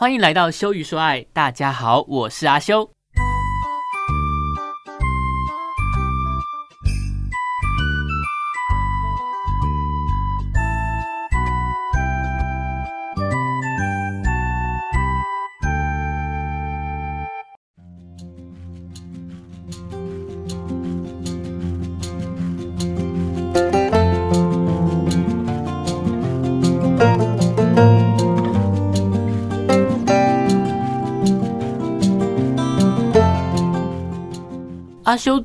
欢迎来到修瑜说爱，大家好，我是阿修。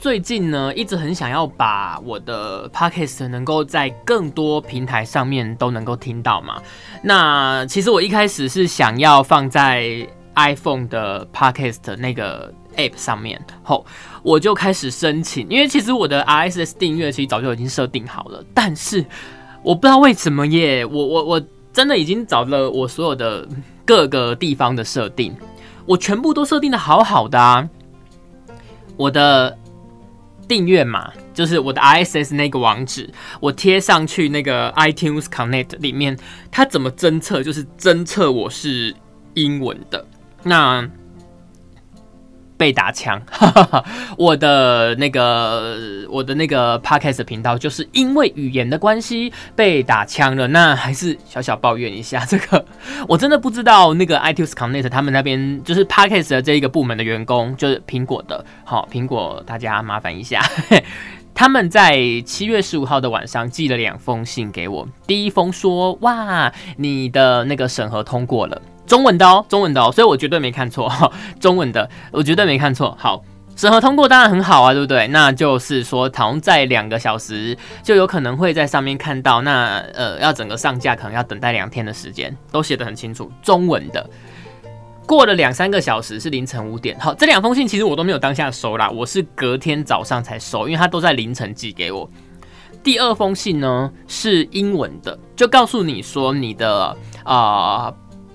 最近呢，一直很想要把我的 podcast 能够在更多平台上面都能够听到嘛。那其实我一开始是想要放在 iPhone 的 podcast 那个 app 上面，后我就开始申请，因为其实我的 RSS 订阅其实早就已经设定好了，但是我不知道为什么耶，我我我真的已经找了我所有的各个地方的设定，我全部都设定的好好的啊。我的订阅码就是我的 ISS 那个网址，我贴上去那个 iTunes Connect 里面，它怎么侦测？就是侦测我是英文的。那被打枪，我的那个我的那个 Podcast 频道，就是因为语言的关系被打枪了。那还是小小抱怨一下，这个我真的不知道那个 iTunes Connect 他们那边就是 Podcast 的这一个部门的员工，就是苹果的，好苹果大家麻烦一下，他们在七月十五号的晚上寄了两封信给我，第一封说哇你的那个审核通过了。中文的哦，中文的哦，所以我绝对没看错，中文的我绝对没看错。好，审核通过当然很好啊，对不对？那就是说，好像在两个小时就有可能会在上面看到。那呃，要整个上架可能要等待两天的时间，都写得很清楚，中文的。过了两三个小时是凌晨五点，好，这两封信其实我都没有当下收啦，我是隔天早上才收，因为它都在凌晨寄给我。第二封信呢是英文的，就告诉你说你的啊。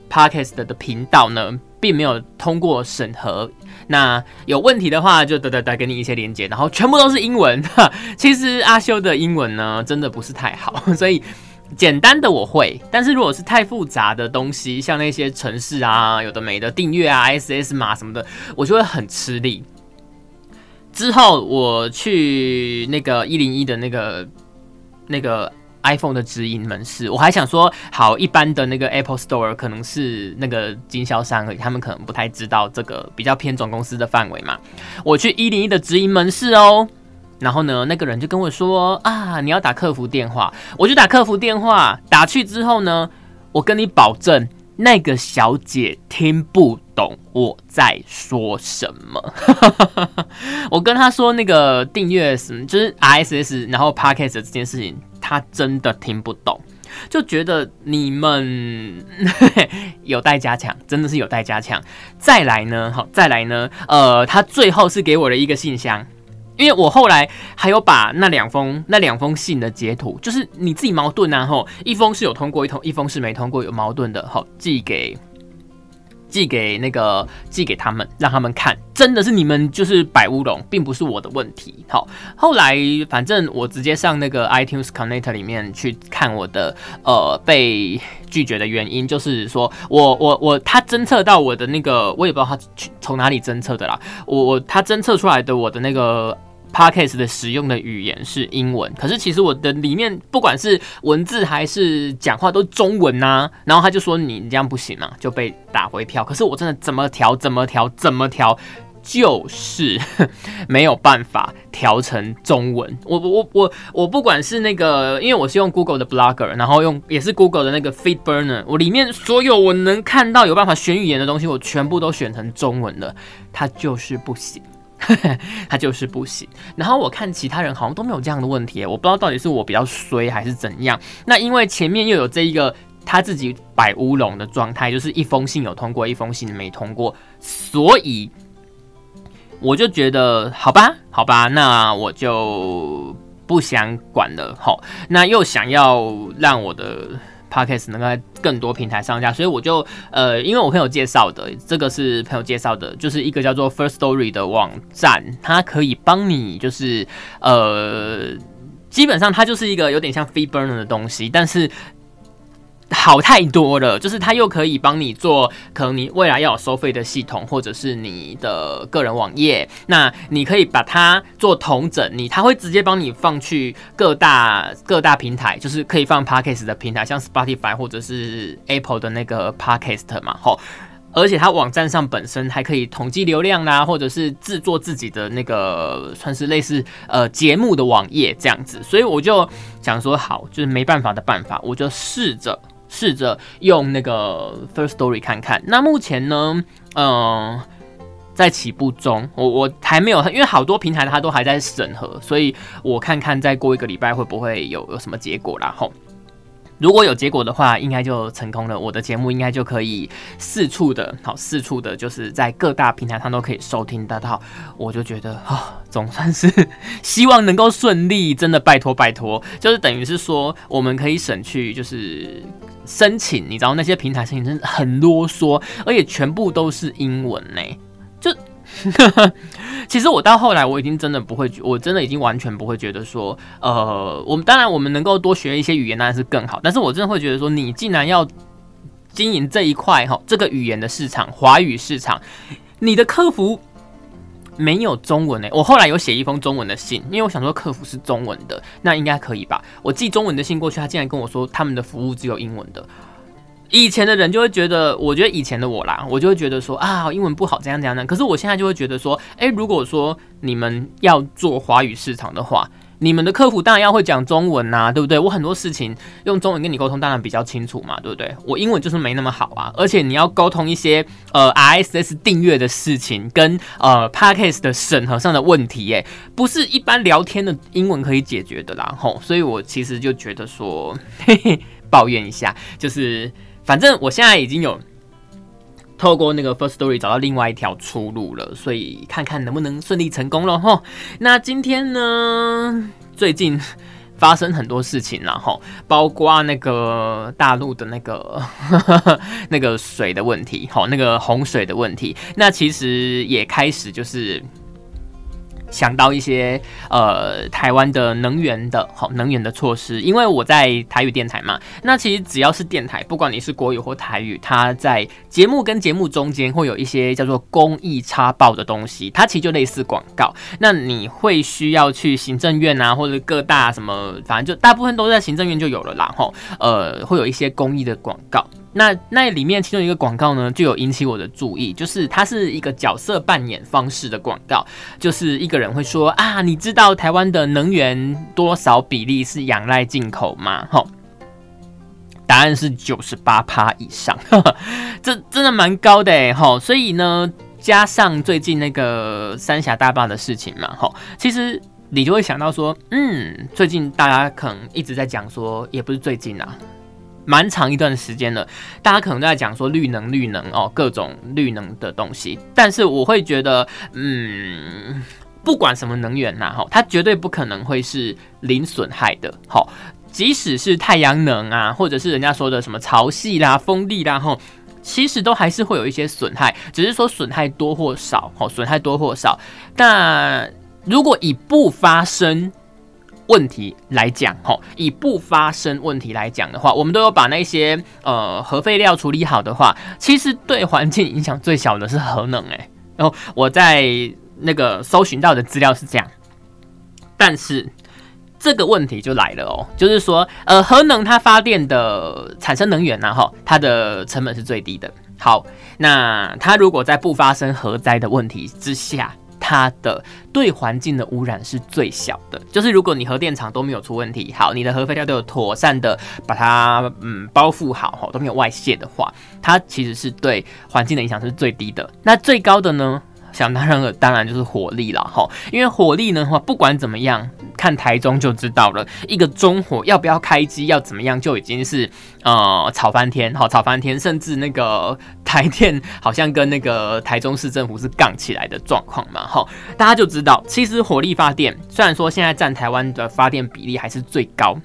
Podcast 的频道呢，并没有通过审核。那有问题的话，就得得得给你一些连接，然后全部都是英文。其实阿修的英文呢，真的不是太好，所以简单的我会，但是如果是太复杂的东西，像那些城市啊，有的没的订阅啊、SS 码什么的，我就会很吃力。之后我去那个一零一的那个那个。iPhone 的直营门市，我还想说，好一般的那个 Apple Store 可能是那个经销商而已，他们可能不太知道这个比较偏总公司的范围嘛。我去一零一的直营门市哦，然后呢，那个人就跟我说啊，你要打客服电话，我就打客服电话，打去之后呢，我跟你保证，那个小姐听不懂我在说什么。我跟他说那个订阅什么，就是 RSS，然后 Podcast 这件事情。他真的听不懂，就觉得你们 有待加强，真的是有待加强。再来呢，好，再来呢，呃，他最后是给我的一个信箱，因为我后来还有把那两封那两封信的截图，就是你自己矛盾啊，吼，一封是有通过，一通一封是没通过，有矛盾的，好，寄给。寄给那个寄给他们，让他们看，真的是你们就是摆乌龙，并不是我的问题。好，后来反正我直接上那个 iTunes Connect 里面去看我的呃被拒绝的原因，就是说我我我他侦测到我的那个，我也不知道他从哪里侦测的啦，我我他侦测出来的我的那个。Podcast 的使用的语言是英文，可是其实我的里面不管是文字还是讲话都中文呐。然后他就说你这样不行嘛，就被打回票。可是我真的怎么调怎么调怎么调，就是 没有办法调成中文。我我我我不管是那个，因为我是用 Google 的 Blogger，然后用也是 Google 的那个 Feed Burner，我里面所有我能看到有办法选语言的东西，我全部都选成中文了，它就是不行。他就是不行，然后我看其他人好像都没有这样的问题，我不知道到底是我比较衰还是怎样。那因为前面又有这一个他自己摆乌龙的状态，就是一封信有通过，一封信没通过，所以我就觉得好吧，好吧，那我就不想管了。好，那又想要让我的。Podcast 能够在更多平台上架，所以我就呃，因为我朋友介绍的，这个是朋友介绍的，就是一个叫做 First Story 的网站，它可以帮你，就是呃，基本上它就是一个有点像 Free Burner 的东西，但是好太多了，就是它又可以帮你做，可能你未来要有收费的系统，或者是你的个人网页，那你可以把它做同整，你它会直接帮你放去各大各大平台，就是可以放 Podcast 的平台，像 Spotify 或者是 Apple 的那个 Podcast 嘛，吼。而且它网站上本身还可以统计流量啦，或者是制作自己的那个算是类似呃节目的网页这样子，所以我就想说好，就是没办法的办法，我就试着试着用那个 First Story 看看。那目前呢，嗯，在起步中，我我还没有，因为好多平台它都还在审核，所以我看看再过一个礼拜会不会有有什么结果然后。如果有结果的话，应该就成功了。我的节目应该就可以四处的，好四处的，就是在各大平台上都可以收听得到。我就觉得啊，总算是希望能够顺利。真的拜托拜托，就是等于是说，我们可以省去就是申请，你知道那些平台申请真的很啰嗦，而且全部都是英文呢，就。其实我到后来，我已经真的不会，我真的已经完全不会觉得说，呃，我们当然我们能够多学一些语言当然是更好，但是我真的会觉得说，你既然要经营这一块哈，这个语言的市场，华语市场，你的客服没有中文呢？我后来有写一封中文的信，因为我想说客服是中文的，那应该可以吧？我寄中文的信过去，他竟然跟我说他们的服务只有英文的。以前的人就会觉得，我觉得以前的我啦，我就会觉得说啊，英文不好，怎样怎样的。可是我现在就会觉得说，诶，如果说你们要做华语市场的话，你们的客服当然要会讲中文呐，对不对？我很多事情用中文跟你沟通，当然比较清楚嘛，对不对？我英文就是没那么好啊，而且你要沟通一些呃 RSS 订阅的事情，跟呃 Podcast 的审核上的问题，诶，不是一般聊天的英文可以解决的啦，吼。所以我其实就觉得说，嘿嘿，抱怨一下，就是。反正我现在已经有透过那个 First Story 找到另外一条出路了，所以看看能不能顺利成功了哈。那今天呢，最近发生很多事情了哈，包括那个大陆的那个 那个水的问题，好，那个洪水的问题，那其实也开始就是。想到一些呃台湾的能源的好能源的措施，因为我在台语电台嘛，那其实只要是电台，不管你是国语或台语，它在节目跟节目中间会有一些叫做公益插报的东西，它其实就类似广告。那你会需要去行政院啊，或者各大什么，反正就大部分都在行政院就有了啦。吼，呃，会有一些公益的广告。那那里面其中一个广告呢，就有引起我的注意，就是它是一个角色扮演方式的广告，就是一个人会说啊，你知道台湾的能源多少比例是仰赖进口吗？吼，答案是九十八趴以上，这真的蛮高的哎，吼，所以呢，加上最近那个三峡大坝的事情嘛，吼，其实你就会想到说，嗯，最近大家可能一直在讲说，也不是最近啊。蛮长一段时间了，大家可能都在讲说绿能、绿能哦，各种绿能的东西。但是我会觉得，嗯，不管什么能源呐，哈，它绝对不可能会是零损害的。好，即使是太阳能啊，或者是人家说的什么潮汐啦、风力啦，哈，其实都还是会有一些损害，只是说损害多或少，好，损害多或少。那如果以不发生。问题来讲，哈，以不发生问题来讲的话，我们都有把那些呃核废料处理好的话，其实对环境影响最小的是核能，诶。然后我在那个搜寻到的资料是这样，但是这个问题就来了哦，就是说，呃，核能它发电的产生能源呢，哈，它的成本是最低的。好，那它如果在不发生核灾的问题之下。它的对环境的污染是最小的，就是如果你核电厂都没有出问题，好，你的核废料都有妥善的把它嗯包覆好，哈，都没有外泄的话，它其实是对环境的影响是最低的。那最高的呢？想当然了，当然就是火力了哈，因为火力呢话，不管怎么样，看台中就知道了。一个中火要不要开机，要怎么样，就已经是呃吵翻天，好吵翻天，甚至那个台电好像跟那个台中市政府是杠起来的状况嘛，哈，大家就知道，其实火力发电虽然说现在占台湾的发电比例还是最高。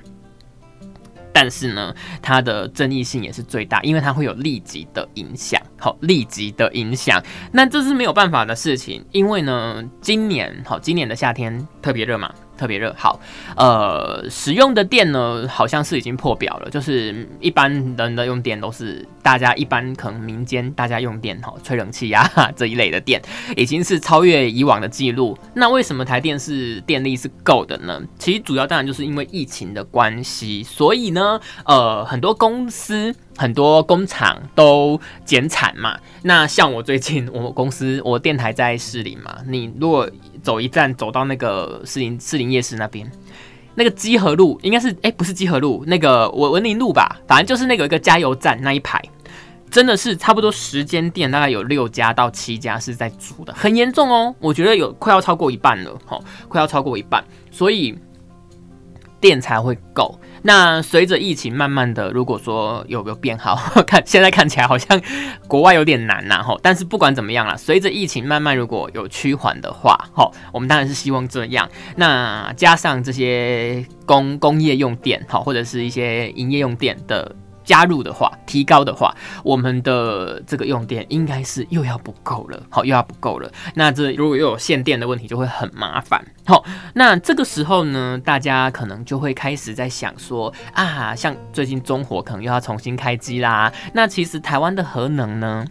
但是呢，它的争议性也是最大，因为它会有立即的影响。好，立即的影响，那这是没有办法的事情。因为呢，今年好，今年的夏天特别热嘛，特别热。好，呃，使用的电呢，好像是已经破表了，就是一般人的用电都是大家一般可能民间大家用电哈，吹冷气呀 这一类的电，已经是超越以往的记录。那为什么台电是电力是够的呢？其实主要当然就是因为疫情的关系，所以呢，呃，很多公司。很多工厂都减产嘛，那像我最近我公司我电台在市里嘛，你如果走一站走到那个士林士林夜市那边，那个基和路应该是哎不是基和路，那个文文林路吧，反正就是那个一个加油站那一排，真的是差不多十间店，大概有六家到七家是在租的，很严重哦，我觉得有快要超过一半了，哦，快要超过一半，所以电才会够。那随着疫情慢慢的，如果说有没有变好，看现在看起来好像国外有点难呐，吼。但是不管怎么样啦，随着疫情慢慢如果有趋缓的话，吼，我们当然是希望这样。那加上这些工工业用电，好，或者是一些营业用电的。加入的话，提高的话，我们的这个用电应该是又要不够了，好，又要不够了。那这如果又有限电的问题，就会很麻烦。好，那这个时候呢，大家可能就会开始在想说啊，像最近中火可能又要重新开机啦。那其实台湾的核能呢，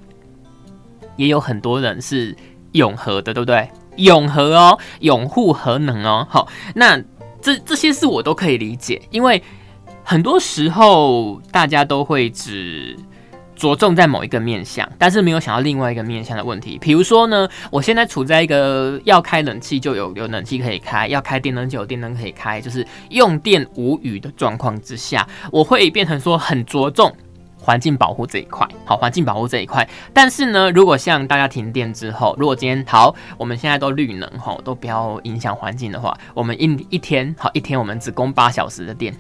也有很多人是永和的，对不对？永和哦，永护核能哦。好，那这这些事我都可以理解，因为。很多时候，大家都会只着重在某一个面向，但是没有想到另外一个面向的问题。比如说呢，我现在处在一个要开冷气就有有冷气可以开，要开电灯就有电灯可以开，就是用电无语的状况之下，我会变成说很着重环境保护这一块。好，环境保护这一块。但是呢，如果像大家停电之后，如果今天好，我们现在都绿能哈，都不要影响环境的话，我们一一天好一天我们只供八小时的电。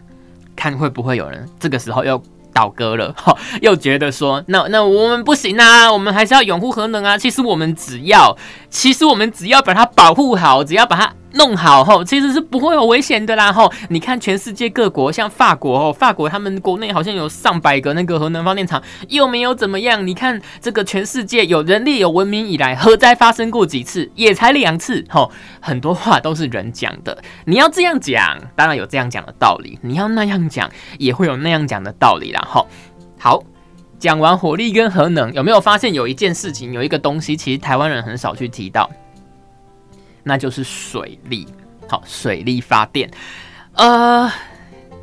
看会不会有人这个时候又倒戈了，哈，又觉得说，那那我们不行啊，我们还是要拥护核能啊。其实我们只要，其实我们只要把它保护好，只要把它。弄好后，其实是不会有危险的啦。吼，你看全世界各国，像法国哦，法国他们国内好像有上百个那个核能发电厂，又没有怎么样。你看这个全世界有人类有文明以来，核灾发生过几次？也才两次。吼，很多话都是人讲的。你要这样讲，当然有这样讲的道理；你要那样讲，也会有那样讲的道理啦。吼，好，讲完火力跟核能，有没有发现有一件事情，有一个东西，其实台湾人很少去提到。那就是水利，好，水利发电，呃，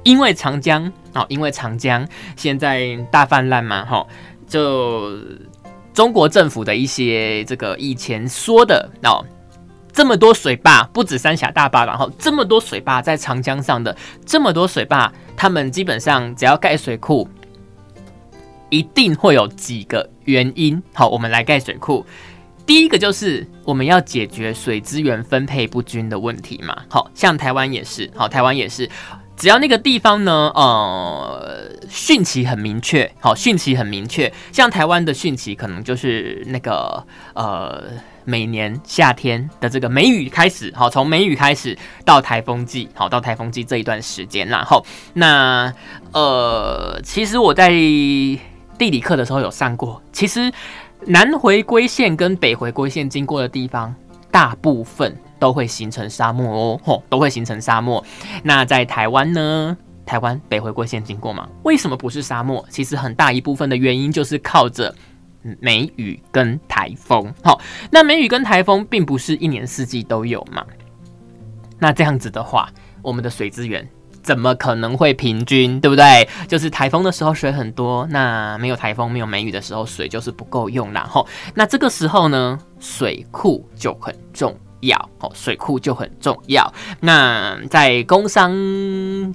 因为长江，哦，因为长江现在大泛滥嘛，哈，就中国政府的一些这个以前说的哦，这么多水坝，不止三峡大坝，然后这么多水坝在长江上的这么多水坝，他们基本上只要盖水库，一定会有几个原因，好，我们来盖水库。第一个就是我们要解决水资源分配不均的问题嘛，好像台湾也是，好台湾也是，只要那个地方呢，呃，汛期很明确，好汛期很明确，像台湾的汛期可能就是那个呃每年夏天的这个梅雨开始，好从梅雨开始到台风季，好到台风季这一段时间，然后那呃其实我在地理课的时候有上过，其实。南回归线跟北回归线经过的地方，大部分都会形成沙漠哦，吼，都会形成沙漠。那在台湾呢？台湾北回归线经过吗？为什么不是沙漠？其实很大一部分的原因就是靠着梅雨跟台风。好，那梅雨跟台风并不是一年四季都有嘛？那这样子的话，我们的水资源。怎么可能会平均，对不对？就是台风的时候水很多，那没有台风、没有梅雨的时候水就是不够用，然后那这个时候呢，水库就很重要哦，水库就很重要。那在工商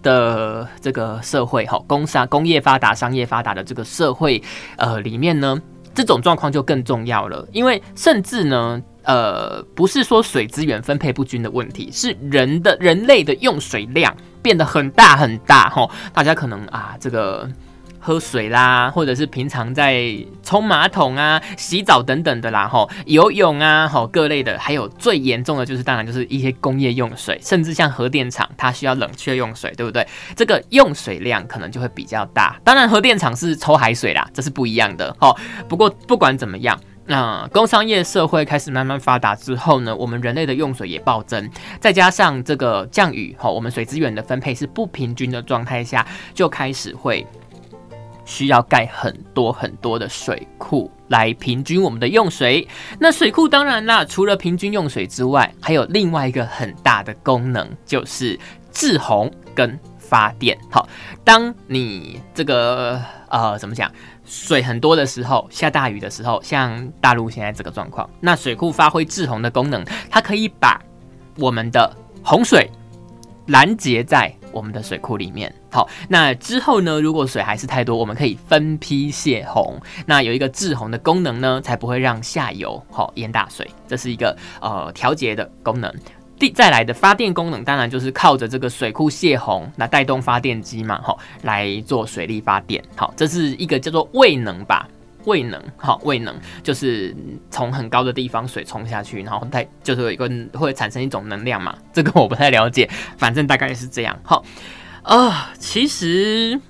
的这个社会，哈，工商工业发达、商业发达的这个社会，呃，里面呢，这种状况就更重要了，因为甚至呢。呃，不是说水资源分配不均的问题，是人的人类的用水量变得很大很大哈。大家可能啊，这个喝水啦，或者是平常在冲马桶啊、洗澡等等的啦，哈，游泳啊，哈，各类的，还有最严重的就是，当然就是一些工业用水，甚至像核电厂，它需要冷却用水，对不对？这个用水量可能就会比较大。当然，核电厂是抽海水啦，这是不一样的哈。不过不管怎么样。那工商业社会开始慢慢发达之后呢，我们人类的用水也暴增，再加上这个降雨，哈，我们水资源的分配是不平均的状态下，就开始会需要盖很多很多的水库来平均我们的用水。那水库当然啦，除了平均用水之外，还有另外一个很大的功能，就是制洪跟发电。好，当你这个呃怎么讲？水很多的时候，下大雨的时候，像大陆现在这个状况，那水库发挥制洪的功能，它可以把我们的洪水拦截在我们的水库里面。好，那之后呢，如果水还是太多，我们可以分批泄洪。那有一个制洪的功能呢，才不会让下游好淹大水。这是一个呃调节的功能。第再来的发电功能，当然就是靠着这个水库泄洪，那带动发电机嘛，哈，来做水力发电。好，这是一个叫做位能吧，位能，好，位能就是从很高的地方水冲下去，然后带就是有一个会产生一种能量嘛，这个我不太了解，反正大概是这样。好，啊，其实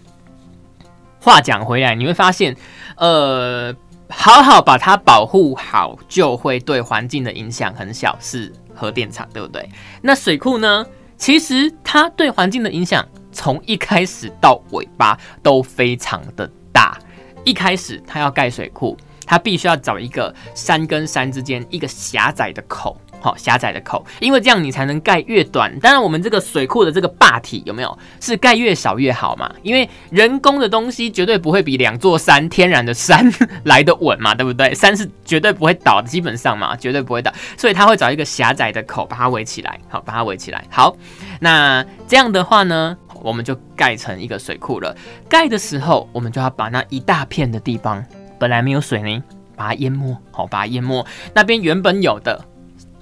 话讲回来，你会发现，呃，好好把它保护好，就会对环境的影响很小，是。核电厂对不对？那水库呢？其实它对环境的影响，从一开始到尾巴都非常的大。一开始它要盖水库，它必须要找一个山跟山之间一个狭窄的口。好狭窄的口，因为这样你才能盖越短。当然，我们这个水库的这个坝体有没有是盖越少越好嘛？因为人工的东西绝对不会比两座山天然的山 来的稳嘛，对不对？山是绝对不会倒的，基本上嘛，绝对不会倒。所以他会找一个狭窄的口把它围起来，好，把它围起来。好，那这样的话呢，我们就盖成一个水库了。盖的时候，我们就要把那一大片的地方本来没有水泥，把它淹没，好，把它淹没。那边原本有的。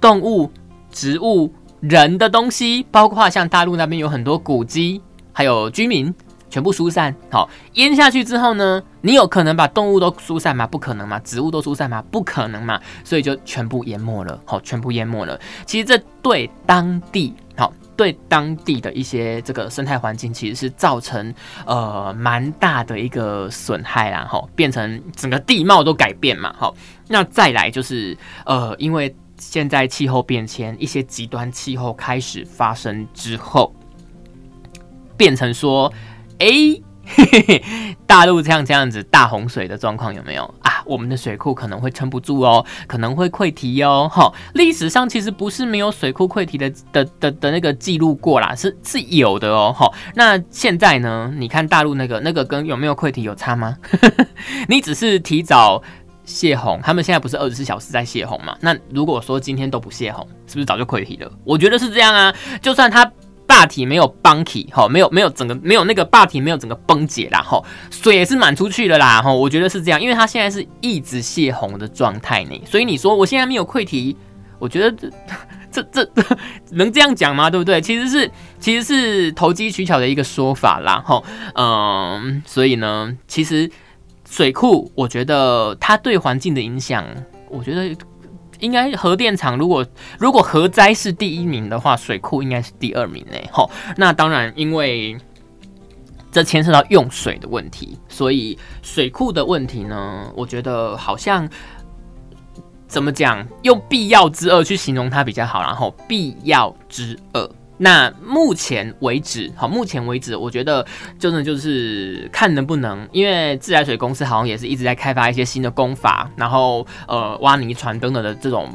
动物、植物、人的东西，包括像大陆那边有很多古迹，还有居民，全部疏散。好，淹下去之后呢，你有可能把动物都疏散吗？不可能吗？植物都疏散吗？不可能嘛。所以就全部淹没了。好，全部淹没了。其实这对当地，好，对当地的一些这个生态环境，其实是造成呃蛮大的一个损害啦。哈，变成整个地貌都改变嘛。好，那再来就是呃，因为现在气候变迁，一些极端气候开始发生之后，变成说，哎，大陆这样这样子大洪水的状况有没有啊？我们的水库可能会撑不住哦，可能会溃堤哦。哈，历史上其实不是没有水库溃堤的的的的那个记录过啦，是是有的哦。哈，那现在呢？你看大陆那个那个跟有没有溃堤有差吗？你只是提早。泄洪，他们现在不是二十四小时在泄洪嘛？那如果说今天都不泄洪，是不是早就溃堤了？我觉得是这样啊。就算它坝体没有崩起，哈，没有没有整个没有那个坝体没有整个崩解啦，哈，水也是满出去了啦，哈。我觉得是这样，因为它现在是一直泄洪的状态呢。所以你说我现在没有溃堤，我觉得这 这这 能这样讲吗？对不对？其实是其实是投机取巧的一个说法啦，哈。嗯，所以呢，其实。水库，我觉得它对环境的影响，我觉得应该核电厂如果如果核灾是第一名的话，水库应该是第二名呢。吼，那当然，因为这牵涉到用水的问题，所以水库的问题呢，我觉得好像怎么讲，用必要之恶去形容它比较好。然后必要之恶。那目前为止，好，目前为止，我觉得真的就是看能不能，因为自来水公司好像也是一直在开发一些新的工法，然后呃挖泥船等等的这种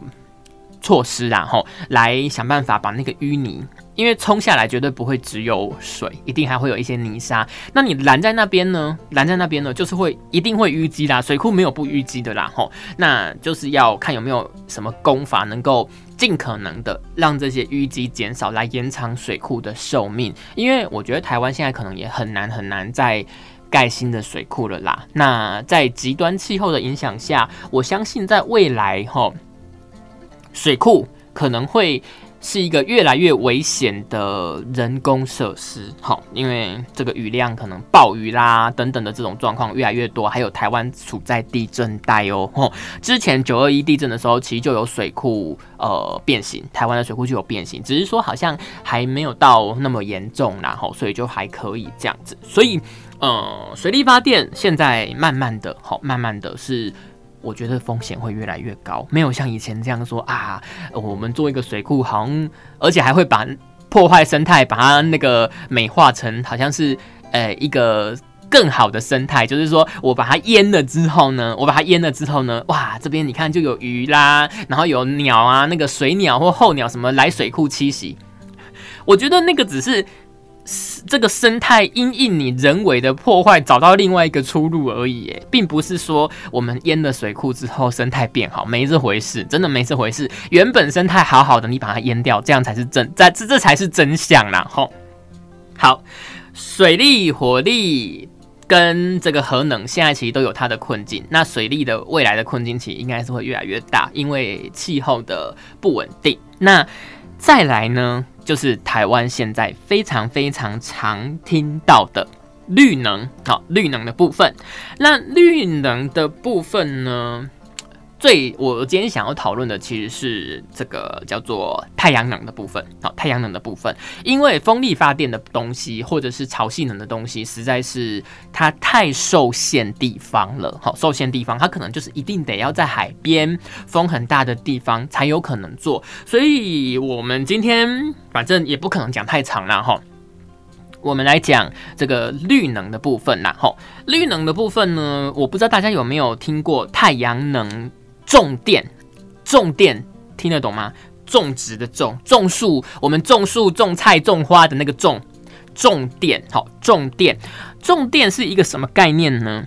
措施，然后来想办法把那个淤泥。因为冲下来绝对不会只有水，一定还会有一些泥沙。那你拦在那边呢？拦在那边呢，就是会一定会淤积啦。水库没有不淤积的啦，吼。那就是要看有没有什么功法能够尽可能的让这些淤积减少，来延长水库的寿命。因为我觉得台湾现在可能也很难很难再盖新的水库了啦。那在极端气候的影响下，我相信在未来，吼，水库可能会。是一个越来越危险的人工设施，好，因为这个雨量可能暴雨啦等等的这种状况越来越多，还有台湾处在地震带哦。吼，之前九二一地震的时候，其实就有水库呃变形，台湾的水库就有变形，只是说好像还没有到那么严重，然后所以就还可以这样子。所以呃，水力发电现在慢慢的，好，慢慢的是我觉得风险会越来越高，没有像以前这样说啊，我们做一个水库，好像而且还会把破坏生态，把它那个美化成好像是呃一个更好的生态，就是说我把它淹了之后呢，我把它淹了之后呢，哇，这边你看就有鱼啦，然后有鸟啊，那个水鸟或候鸟什么来水库栖息，我觉得那个只是。这个生态因应你人为的破坏找到另外一个出路而已，并不是说我们淹了水库之后生态变好，没这回事，真的没这回事。原本生态好好的，你把它淹掉，这样才是真，在这这才是真相啦。吼，好，水利、火力跟这个核能现在其实都有它的困境。那水利的未来的困境其实应该是会越来越大，因为气候的不稳定。那再来呢？就是台湾现在非常非常常听到的绿能，好，绿能的部分。那绿能的部分呢？最我今天想要讨论的其实是这个叫做太阳能的部分，好，太阳能的部分，因为风力发电的东西或者是潮汐能的东西，实在是它太受限地方了，好，受限地方，它可能就是一定得要在海边风很大的地方才有可能做，所以我们今天反正也不可能讲太长了哈，我们来讲这个绿能的部分啦，哈，绿能的部分呢，我不知道大家有没有听过太阳能。种电，种电听得懂吗？种植的种，种树，我们种树、种菜、种花的那个种，种电，好，种电，种电是一个什么概念呢？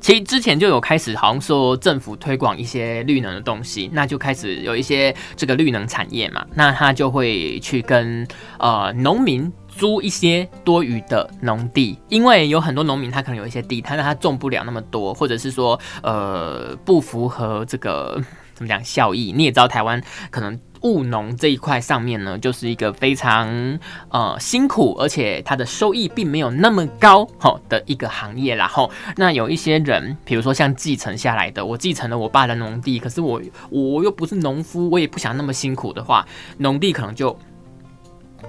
其实之前就有开始，好像说政府推广一些绿能的东西，那就开始有一些这个绿能产业嘛，那他就会去跟呃农民。租一些多余的农地，因为有很多农民他可能有一些地，他他种不了那么多，或者是说呃不符合这个怎么讲效益。你也知道台湾可能务农这一块上面呢，就是一个非常呃辛苦，而且它的收益并没有那么高好的一个行业。然后那有一些人，比如说像继承下来的，我继承了我爸的农地，可是我我又不是农夫，我也不想那么辛苦的话，农地可能就。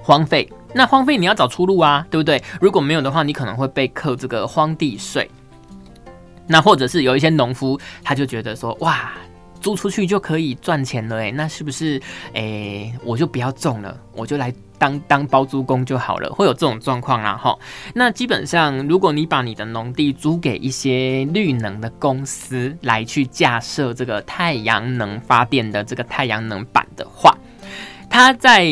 荒废，那荒废你要找出路啊，对不对？如果没有的话，你可能会被扣这个荒地税。那或者是有一些农夫，他就觉得说，哇，租出去就可以赚钱了，诶，那是不是，诶，我就不要种了，我就来当当包租公就好了？会有这种状况啦，哈。那基本上，如果你把你的农地租给一些绿能的公司来去架设这个太阳能发电的这个太阳能板的话，它在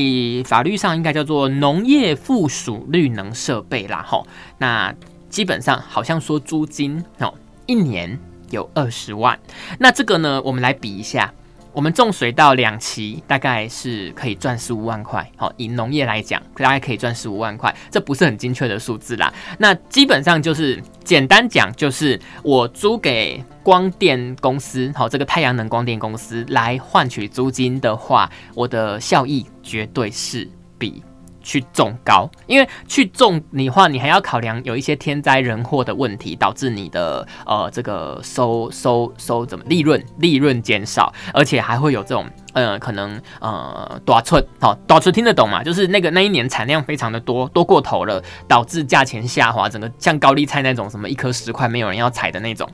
法律上应该叫做农业附属绿能设备啦，吼，那基本上好像说租金哦，一年有二十万，那这个呢，我们来比一下。我们种水稻两期大概是可以赚十五万块，好，以农业来讲，大概可以赚十五万块，这不是很精确的数字啦。那基本上就是简单讲，就是我租给光电公司，好，这个太阳能光电公司来换取租金的话，我的效益绝对是比。去种高，因为去种你话，你还要考量有一些天灾人祸的问题，导致你的呃这个收收收怎么利润利润减少，而且还会有这种呃可能呃短寸好短寸听得懂嘛？就是那个那一年产量非常的多多过头了，导致价钱下滑，整个像高丽菜那种什么一颗十块没有人要采的那种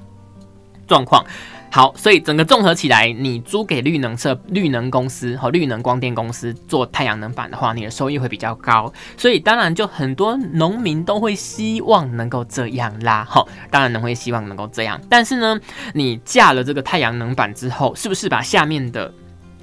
状况。好，所以整个综合起来，你租给绿能社、绿能公司和绿能光电公司做太阳能板的话，你的收益会比较高。所以当然就很多农民都会希望能够这样啦，哈，当然能会希望能够这样。但是呢，你架了这个太阳能板之后，是不是把下面的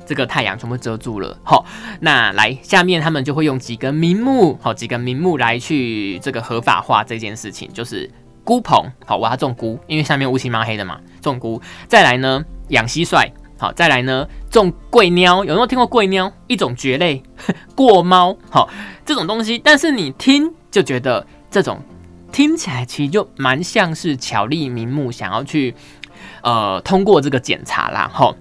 这个太阳全部遮住了？好，那来下面他们就会用几根名目，好几根名目来去这个合法化这件事情，就是。菇棚好，我要种菇，因为下面乌漆嘛黑的嘛，种菇。再来呢，养蟋蟀，好，再来呢，种桂鸟。有没有听过桂鸟？一种蕨类，过猫，好，这种东西。但是你听就觉得这种听起来其实就蛮像是巧立名目，想要去呃通过这个检查啦，哈。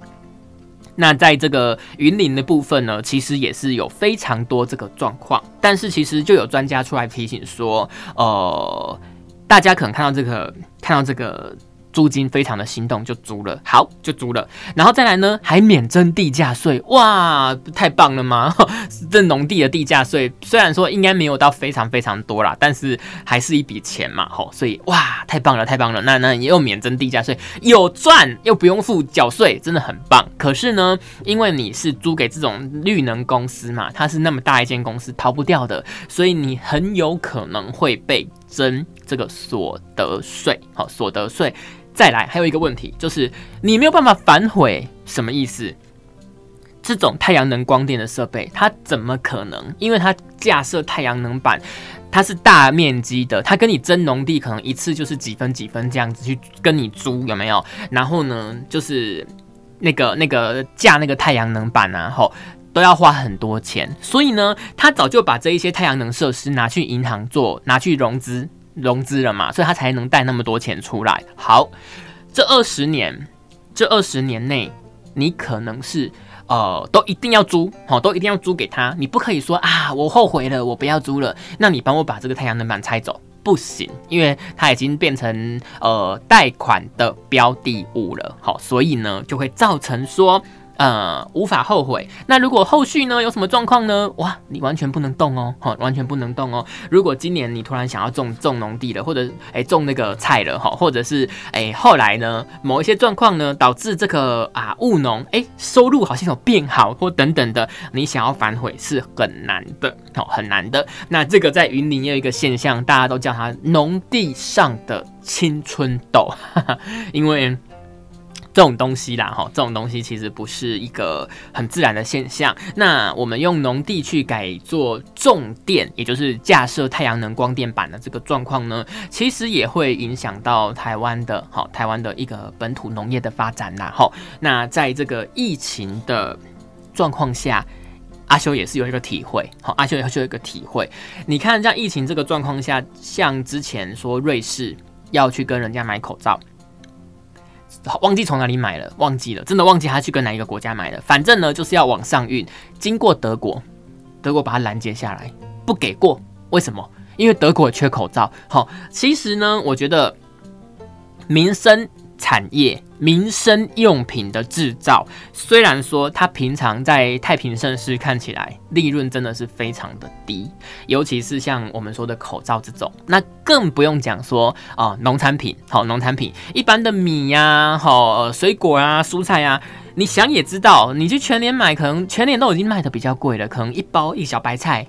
那在这个云林的部分呢，其实也是有非常多这个状况，但是其实就有专家出来提醒说，呃。大家可能看到这个，看到这个租金非常的心动，就租了。好，就租了。然后再来呢，还免征地价税，哇，太棒了吗？这农地的地价税虽然说应该没有到非常非常多啦，但是还是一笔钱嘛，吼，所以哇，太棒了，太棒了。那那也有免征地价税，有赚又不用付缴税，真的很棒。可是呢，因为你是租给这种绿能公司嘛，它是那么大一间公司，逃不掉的，所以你很有可能会被征这个所得税。好，所得税。再来，还有一个问题，就是你没有办法反悔，什么意思？这种太阳能光电的设备，它怎么可能？因为它架设太阳能板，它是大面积的，它跟你征农地，可能一次就是几分几分这样子去跟你租，有没有？然后呢，就是那个那个架那个太阳能板啊，吼，都要花很多钱，所以呢，他早就把这一些太阳能设施拿去银行做，拿去融资。融资了嘛，所以他才能贷那么多钱出来。好，这二十年，这二十年内，你可能是呃，都一定要租，好，都一定要租给他。你不可以说啊，我后悔了，我不要租了。那你帮我把这个太阳能板拆走，不行，因为它已经变成呃贷款的标的物了。好，所以呢，就会造成说。呃，无法后悔。那如果后续呢有什么状况呢？哇，你完全不能动哦，哈，完全不能动哦。如果今年你突然想要种种农地了，或者哎种那个菜了，哈，或者是哎后来呢某一些状况呢导致这个啊务农哎收入好像有变好或等等的，你想要反悔是很难的，哦，很难的。那这个在云林有一个现象，大家都叫它农地上的青春痘，因为。这种东西啦，哈，这种东西其实不是一个很自然的现象。那我们用农地去改做种电，也就是架设太阳能光电板的这个状况呢，其实也会影响到台湾的，哈，台湾的一个本土农业的发展啦，哈。那在这个疫情的状况下，阿修也是有一个体会，好，阿修也是有一个体会。你看，在疫情这个状况下，像之前说瑞士要去跟人家买口罩。忘记从哪里买了，忘记了，真的忘记他去跟哪一个国家买的。反正呢，就是要往上运，经过德国，德国把它拦截下来，不给过。为什么？因为德国缺口罩。好，其实呢，我觉得民生。产业民生用品的制造，虽然说它平常在太平盛世看起来利润真的是非常的低，尤其是像我们说的口罩这种，那更不用讲说啊农产品，好农产品一般的米呀，好水果啊蔬菜啊，你想也知道，你去全年买，可能全年都已经卖的比较贵了，可能一包一小白菜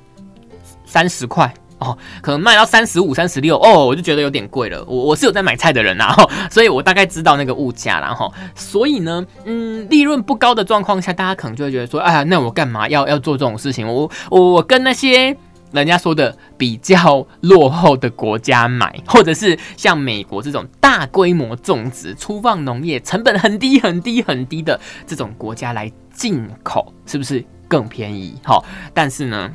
三十块。哦，可能卖到三十五、三十六哦，我就觉得有点贵了。我我是有在买菜的人呐，所以我大概知道那个物价然后，所以呢，嗯，利润不高的状况下，大家可能就会觉得说，哎呀，那我干嘛要要做这种事情？我我我跟那些人家说的比较落后的国家买，或者是像美国这种大规模种植、粗放农业、成本很低、很低、很低的这种国家来进口，是不是更便宜？好，但是呢。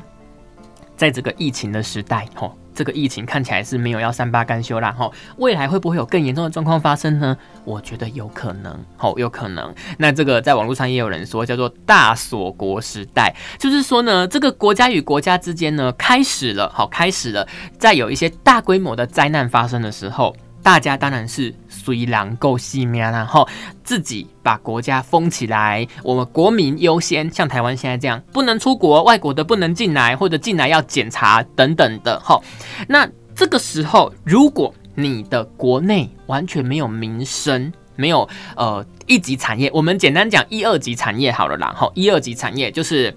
在这个疫情的时代，吼，这个疫情看起来是没有要三八干休啦，吼，未来会不会有更严重的状况发生呢？我觉得有可能，吼，有可能。那这个在网络上也有人说叫做大锁国时代，就是说呢，这个国家与国家之间呢，开始了，好，开始了，在有一些大规模的灾难发生的时候。大家当然是虽然够细命，然后自己把国家封起来，我们国民优先，像台湾现在这样，不能出国，外国的不能进来，或者进来要检查等等的，哈。那这个时候，如果你的国内完全没有民生，没有呃一级产业，我们简单讲一二级产业好了啦，哈，一二级产业就是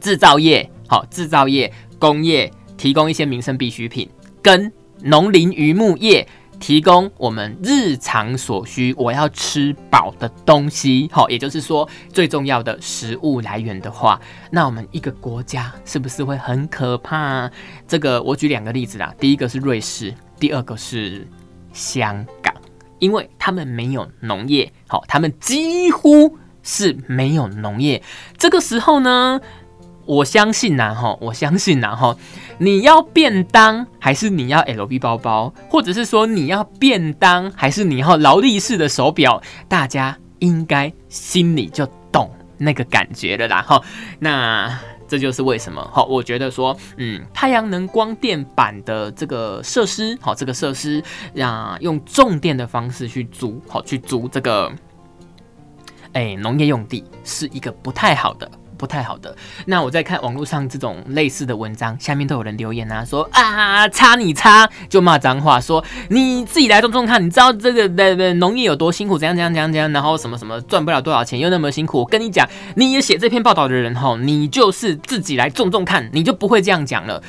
制造业，好，制造业、工业提供一些民生必需品，跟农林渔牧业。提供我们日常所需，我要吃饱的东西，好，也就是说最重要的食物来源的话，那我们一个国家是不是会很可怕？这个我举两个例子啦，第一个是瑞士，第二个是香港，因为他们没有农业，好，他们几乎是没有农业。这个时候呢？我相信呐，哈，我相信呐，哈，你要便当还是你要 LV 包包，或者是说你要便当还是你要劳力士的手表，大家应该心里就懂那个感觉了啦，哈。那这就是为什么好，我觉得说，嗯，太阳能光电板的这个设施，好，这个设施让用重电的方式去租，好，去租这个，哎，农业用地是一个不太好的。不太好的。那我在看网络上这种类似的文章，下面都有人留言啊，说啊，擦你擦，就骂脏话，说你自己来种种看，你知道这个的农业有多辛苦，怎样怎样怎样怎样，然后什么什么赚不了多少钱，又那么辛苦。我跟你讲，你也写这篇报道的人吼，你就是自己来种种看，你就不会这样讲了。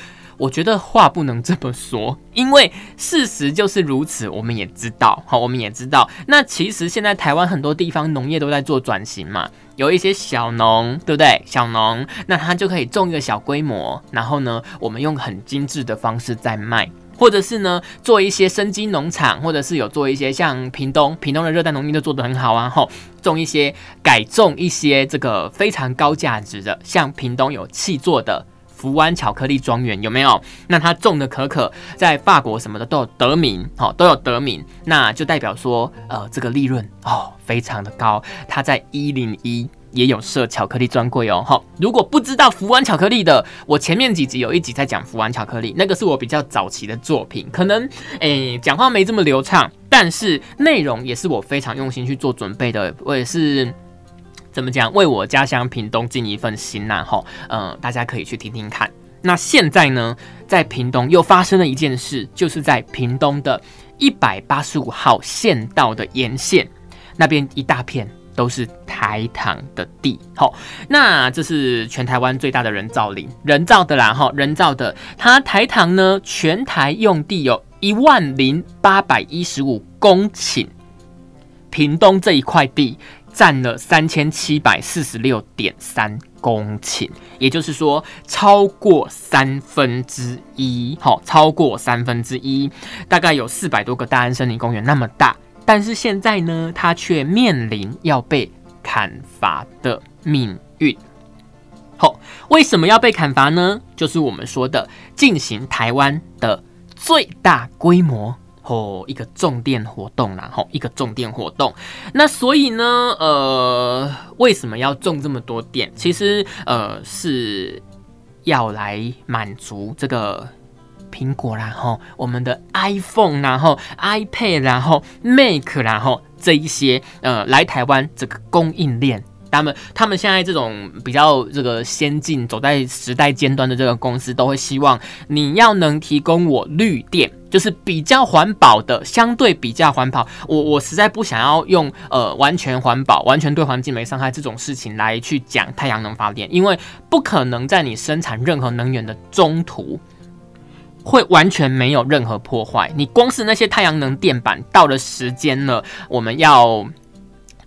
我觉得话不能这么说，因为事实就是如此。我们也知道，好，我们也知道。那其实现在台湾很多地方农业都在做转型嘛，有一些小农，对不对？小农，那他就可以种一个小规模，然后呢，我们用很精致的方式在卖，或者是呢，做一些生机农场，或者是有做一些像屏东，屏东的热带农业都做得很好啊，吼，种一些改种一些这个非常高价值的，像屏东有气做的。福湾巧克力庄园有没有？那它种的可可在法国什么的都有得名，好都有得名，那就代表说，呃，这个利润哦非常的高。它在一零一也有设巧克力专柜哦，好，如果不知道福湾巧克力的，我前面几集有一集在讲福湾巧克力，那个是我比较早期的作品，可能诶讲话没这么流畅，但是内容也是我非常用心去做准备的，我也是。怎么讲？为我家乡屏东尽一份心呐！吼，嗯，大家可以去听听看。那现在呢，在屏东又发生了一件事，就是在屏东的一百八十五号县道的沿线那边，一大片都是台糖的地。好，那这是全台湾最大的人造林，人造的啦，哈，人造的。它台糖呢，全台用地有一万零八百一十五公顷，屏东这一块地。占了三千七百四十六点三公顷，也就是说超过三分之一，好，超过三分之一，大概有四百多个大安森林公园那么大。但是现在呢，它却面临要被砍伐的命运。好，为什么要被砍伐呢？就是我们说的进行台湾的最大规模。哦，一个重电活动啦，吼，一个重电活动。那所以呢，呃，为什么要种这么多电？其实，呃，是要来满足这个苹果啦，吼，我们的 iPhone，然后 iPad，然后 Mac，然后这一些，呃，来台湾这个供应链。他们他们现在这种比较这个先进、走在时代尖端的这个公司，都会希望你要能提供我绿电，就是比较环保的，相对比较环保。我我实在不想要用呃完全环保、完全对环境没伤害这种事情来去讲太阳能发电，因为不可能在你生产任何能源的中途会完全没有任何破坏。你光是那些太阳能电板到了时间了，我们要。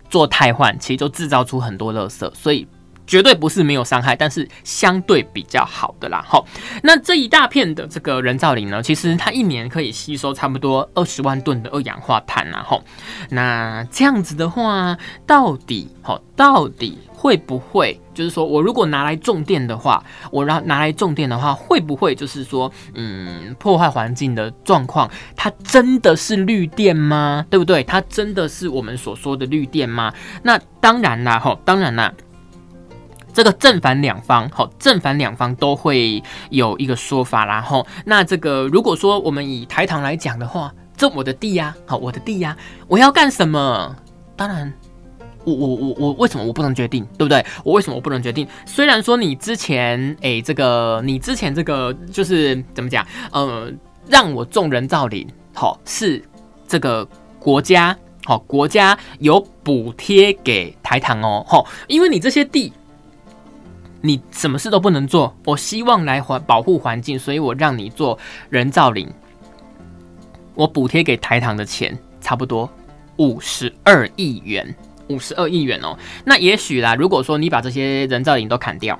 做汰换，其实就制造出很多垃圾，所以绝对不是没有伤害，但是相对比较好的啦。好，那这一大片的这个人造林呢，其实它一年可以吸收差不多二十万吨的二氧化碳啊。吼，那这样子的话，到底好，到底会不会就是说我如果拿来种电的话，我让拿来种电的话，会不会就是说，嗯，破坏环境的状况，它真的是绿电吗？对不对？它真的是我们所说的绿电吗？那当然啦，吼，当然啦。这个正反两方，好，正反两方都会有一个说法，然后那这个如果说我们以台糖来讲的话，这我的地呀，好，我的地呀，我要干什么？当然，我我我我为什么我不能决定，对不对？我为什么我不能决定？虽然说你之前，哎，这个你之前这个就是怎么讲？呃，让我种人造林，好，是这个国家，好，国家有补贴给台糖哦，好，因为你这些地。你什么事都不能做，我希望来环保护环境，所以我让你做人造林。我补贴给台糖的钱差不多五十二亿元，五十二亿元哦。那也许啦，如果说你把这些人造林都砍掉，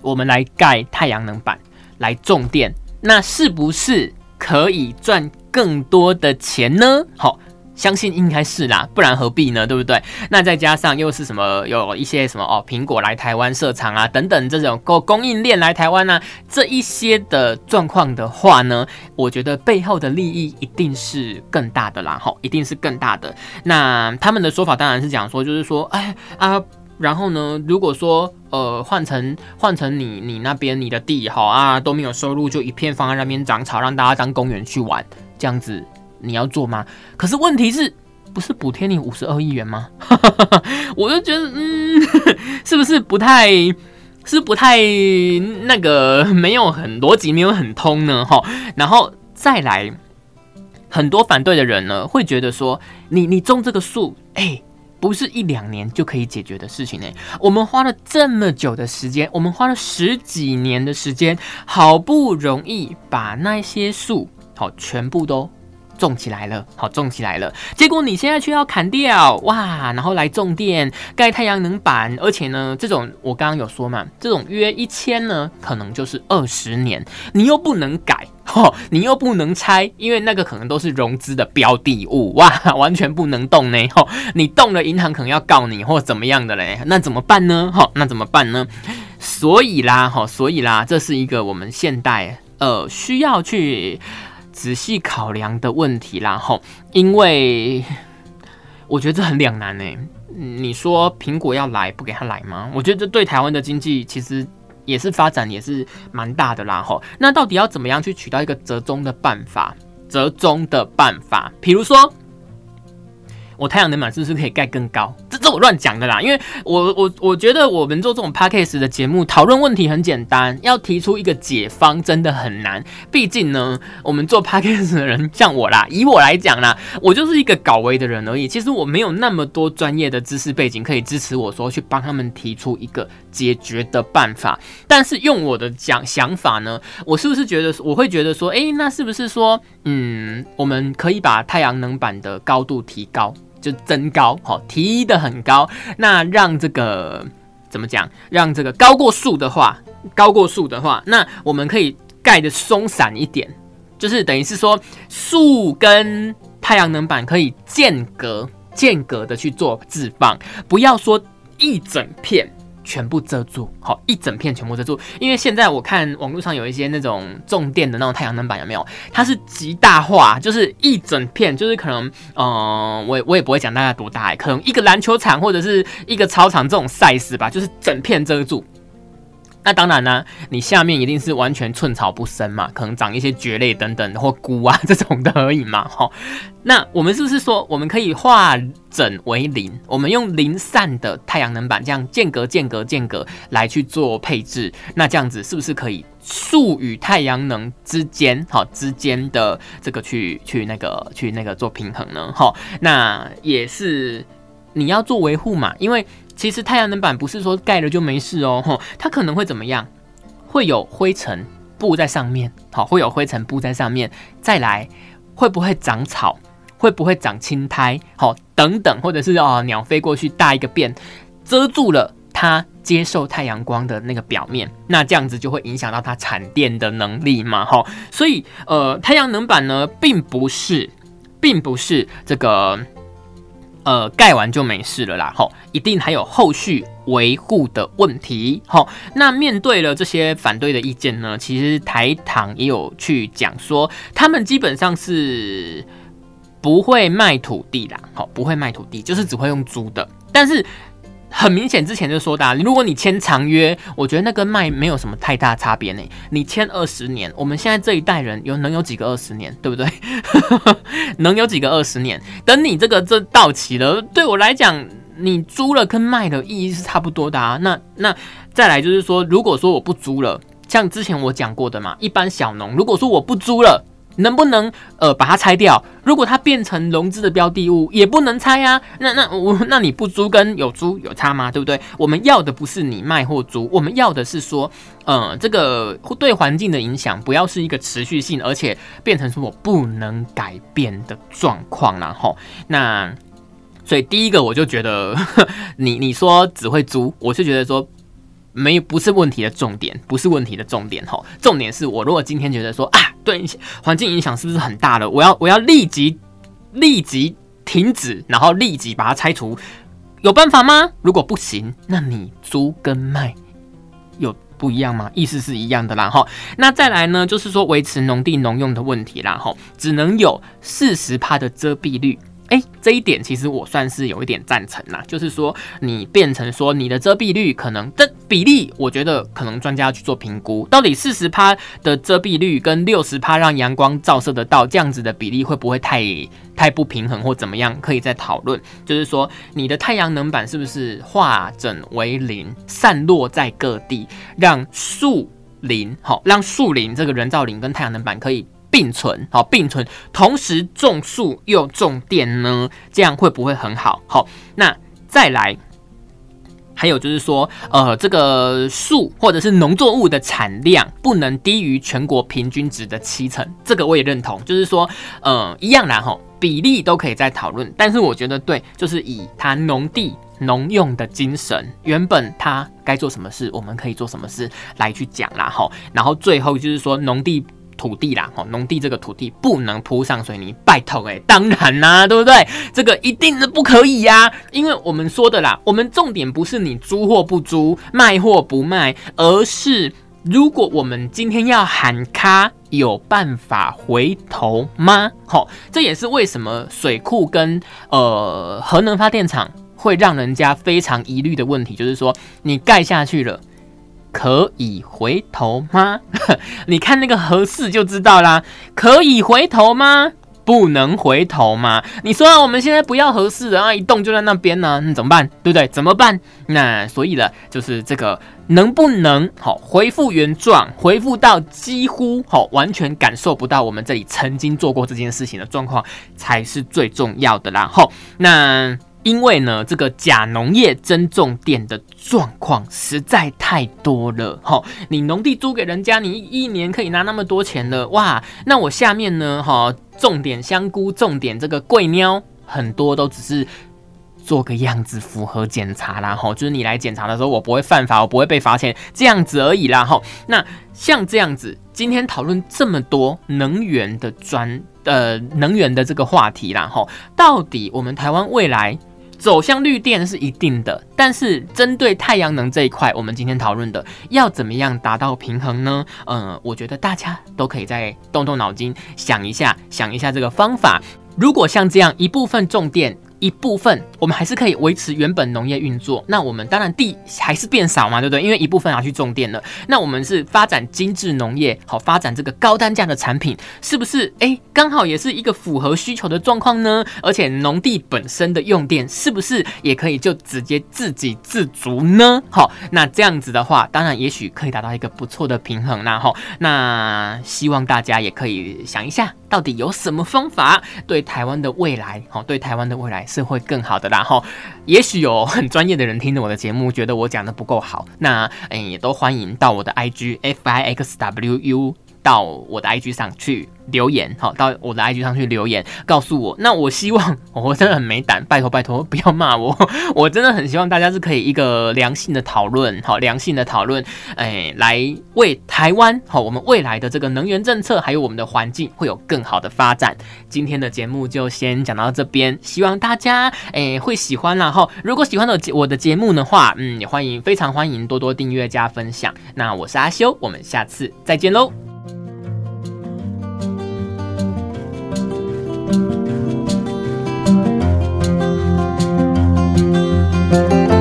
我们来盖太阳能板来种电，那是不是可以赚更多的钱呢？好。相信应该是啦，不然何必呢？对不对？那再加上又是什么？有一些什么哦，苹果来台湾设厂啊，等等这种供供应链来台湾呢？这一些的状况的话呢，我觉得背后的利益一定是更大的啦，吼，一定是更大的。那他们的说法当然是讲说，就是说，哎啊，然后呢，如果说呃换成换成你你那边你的地好啊都没有收入，就一片放在那边长草，让大家当公园去玩，这样子你要做吗？可是问题是不是补贴你五十二亿元吗？我就觉得嗯，是不是不太是不太那个没有很逻辑没有很通呢？哈，然后再来很多反对的人呢，会觉得说你你种这个树，哎。不是一两年就可以解决的事情呢。我们花了这么久的时间，我们花了十几年的时间，好不容易把那些树好全部都种起来了，好种起来了。结果你现在却要砍掉，哇！然后来种电、盖太阳能板，而且呢，这种我刚刚有说嘛，这种约一千呢，可能就是二十年，你又不能改。哦，你又不能拆，因为那个可能都是融资的标的物哇，完全不能动呢。吼，你动了，银行可能要告你或怎么样的嘞？那怎么办呢？吼，那怎么办呢？所以啦，吼，所以啦，这是一个我们现代呃需要去仔细考量的问题啦。吼，因为我觉得这很两难呢。你说苹果要来，不给他来吗？我觉得这对台湾的经济其实。也是发展也是蛮大的啦吼，那到底要怎么样去取到一个折中的办法？折中的办法，比如说。我太阳能板是不是可以盖更高？这我乱讲的啦，因为我我我觉得我们做这种 podcast 的节目，讨论问题很简单，要提出一个解方真的很难。毕竟呢，我们做 podcast 的人像我啦，以我来讲啦，我就是一个搞维的人而已。其实我没有那么多专业的知识背景可以支持我说去帮他们提出一个解决的办法。但是用我的讲想法呢，我是不是觉得我会觉得说，诶，那是不是说，嗯，我们可以把太阳能板的高度提高？就增高，好提的很高，那让这个怎么讲？让这个高过树的话，高过树的话，那我们可以盖的松散一点，就是等于是说树跟太阳能板可以间隔间隔的去做置放，不要说一整片。全部遮住，好一整片全部遮住。因为现在我看网络上有一些那种重电的那种太阳能板，有没有？它是极大化，就是一整片，就是可能，嗯，我我也不会讲大概多大，可能一个篮球场或者是一个操场这种 size 吧，就是整片遮住。那当然呢，你下面一定是完全寸草不生嘛，可能长一些蕨类等等或菇啊这种的而已嘛，哈。那我们是不是说，我们可以化整为零，我们用零散的太阳能板这样间隔、间隔、间隔来去做配置？那这样子是不是可以树与太阳能之间，哈之间的这个去去那个去那个做平衡呢？哈，那也是你要做维护嘛，因为。其实太阳能板不是说盖了就没事哦，吼，它可能会怎么样？会有灰尘布在上面，好，会有灰尘布在上面。再来，会不会长草？会不会长青苔？好，等等，或者是哦，鸟飞过去大一个便，遮住了它接受太阳光的那个表面，那这样子就会影响到它产电的能力嘛，哈。所以，呃，太阳能板呢，并不是，并不是这个。呃，盖完就没事了啦，吼，一定还有后续维护的问题，吼。那面对了这些反对的意见呢，其实台糖也有去讲说，他们基本上是不会卖土地啦，吼，不会卖土地，就是只会用租的，但是。很明显，之前就说的，如果你签长约，我觉得那跟卖没有什么太大差别呢。你签二十年，我们现在这一代人有能有几个二十年，对不对？能有几个二十年？等你这个这到期了，对我来讲，你租了跟卖的意义是差不多的啊。那那再来就是说，如果说我不租了，像之前我讲过的嘛，一般小农，如果说我不租了。能不能呃把它拆掉？如果它变成融资的标的物，也不能拆啊。那那我 那你不租跟有租有差吗？对不对？我们要的不是你卖或租，我们要的是说，呃，这个对环境的影响不要是一个持续性，而且变成说我不能改变的状况然后那所以第一个我就觉得，你你说只会租，我是觉得说。没不是问题的重点，不是问题的重点哈。重点是我如果今天觉得说啊，对环境影响是不是很大了？我要我要立即立即停止，然后立即把它拆除，有办法吗？如果不行，那你租跟卖有不一样吗？意思是一样的啦哈。那再来呢，就是说维持农地农用的问题啦哈，只能有四十帕的遮蔽率。哎，这一点其实我算是有一点赞成啦，就是说你变成说你的遮蔽率可能的比例，我觉得可能专家要去做评估，到底四十趴的遮蔽率跟六十趴让阳光照射得到这样子的比例会不会太太不平衡或怎么样？可以再讨论。就是说你的太阳能板是不是化整为零，散落在各地，让树林好，让树林这个人造林跟太阳能板可以。并存好，并存，同时种树又种电呢，这样会不会很好？好，那再来，还有就是说，呃，这个树或者是农作物的产量不能低于全国平均值的七成，这个我也认同。就是说，呃，一样啦，哈，比例都可以再讨论，但是我觉得对，就是以它农地农用的精神，原本它该做什么事，我们可以做什么事来去讲啦，哈。然后最后就是说，农地。土地啦，哦，农地这个土地不能铺上水泥，拜托哎，当然啦，对不对？这个一定是不可以呀，因为我们说的啦，我们重点不是你租或不租，卖或不卖，而是如果我们今天要喊卡，有办法回头吗？好，这也是为什么水库跟呃核能发电厂会让人家非常疑虑的问题，就是说你盖下去了。可以回头吗？你看那个合适就知道啦。可以回头吗？不能回头吗？你说啊我们现在不要合适啊，一动就在那边呢，那怎么办？对不对？怎么办？那所以呢，就是这个能不能好恢复原状，恢复到几乎好完全感受不到我们这里曾经做过这件事情的状况，才是最重要的啦。好，那。因为呢，这个假农业增种电的状况实在太多了，哈，你农地租给人家，你一年可以拿那么多钱了，哇，那我下面呢，哈，种点香菇，种点这个桂喵，很多都只是做个样子，符合检查啦，哈，就是你来检查的时候，我不会犯法，我不会被罚钱，这样子而已啦，哈。那像这样子，今天讨论这么多能源的专，呃，能源的这个话题啦，哈，到底我们台湾未来？走向绿电是一定的，但是针对太阳能这一块，我们今天讨论的要怎么样达到平衡呢？嗯，我觉得大家都可以再动动脑筋想一下，想一下这个方法。如果像这样一部分重电。一部分我们还是可以维持原本农业运作，那我们当然地还是变少嘛，对不对？因为一部分拿去种电了。那我们是发展精致农业，好发展这个高单价的产品，是不是？哎，刚好也是一个符合需求的状况呢。而且农地本身的用电是不是也可以就直接自给自足呢？好，那这样子的话，当然也许可以达到一个不错的平衡啦。哈，那希望大家也可以想一下。到底有什么方法对台湾的未来，好，对台湾的未来是会更好的啦。哈，也许有很专业的人听着我的节目，觉得我讲的不够好，那哎，也都欢迎到我的 IG F I X W U 到我的 IG 上去。留言好，到我的 IG 上去留言，告诉我。那我希望，我真的很没胆，拜托拜托，不要骂我。我真的很希望大家是可以一个良性的讨论，好，良性的讨论，哎，来为台湾好，我们未来的这个能源政策，还有我们的环境会有更好的发展。今天的节目就先讲到这边，希望大家哎会喜欢啦哈。如果喜欢的我的节目的话，嗯，也欢迎，非常欢迎多多订阅加分享。那我是阿修，我们下次再见喽。thank you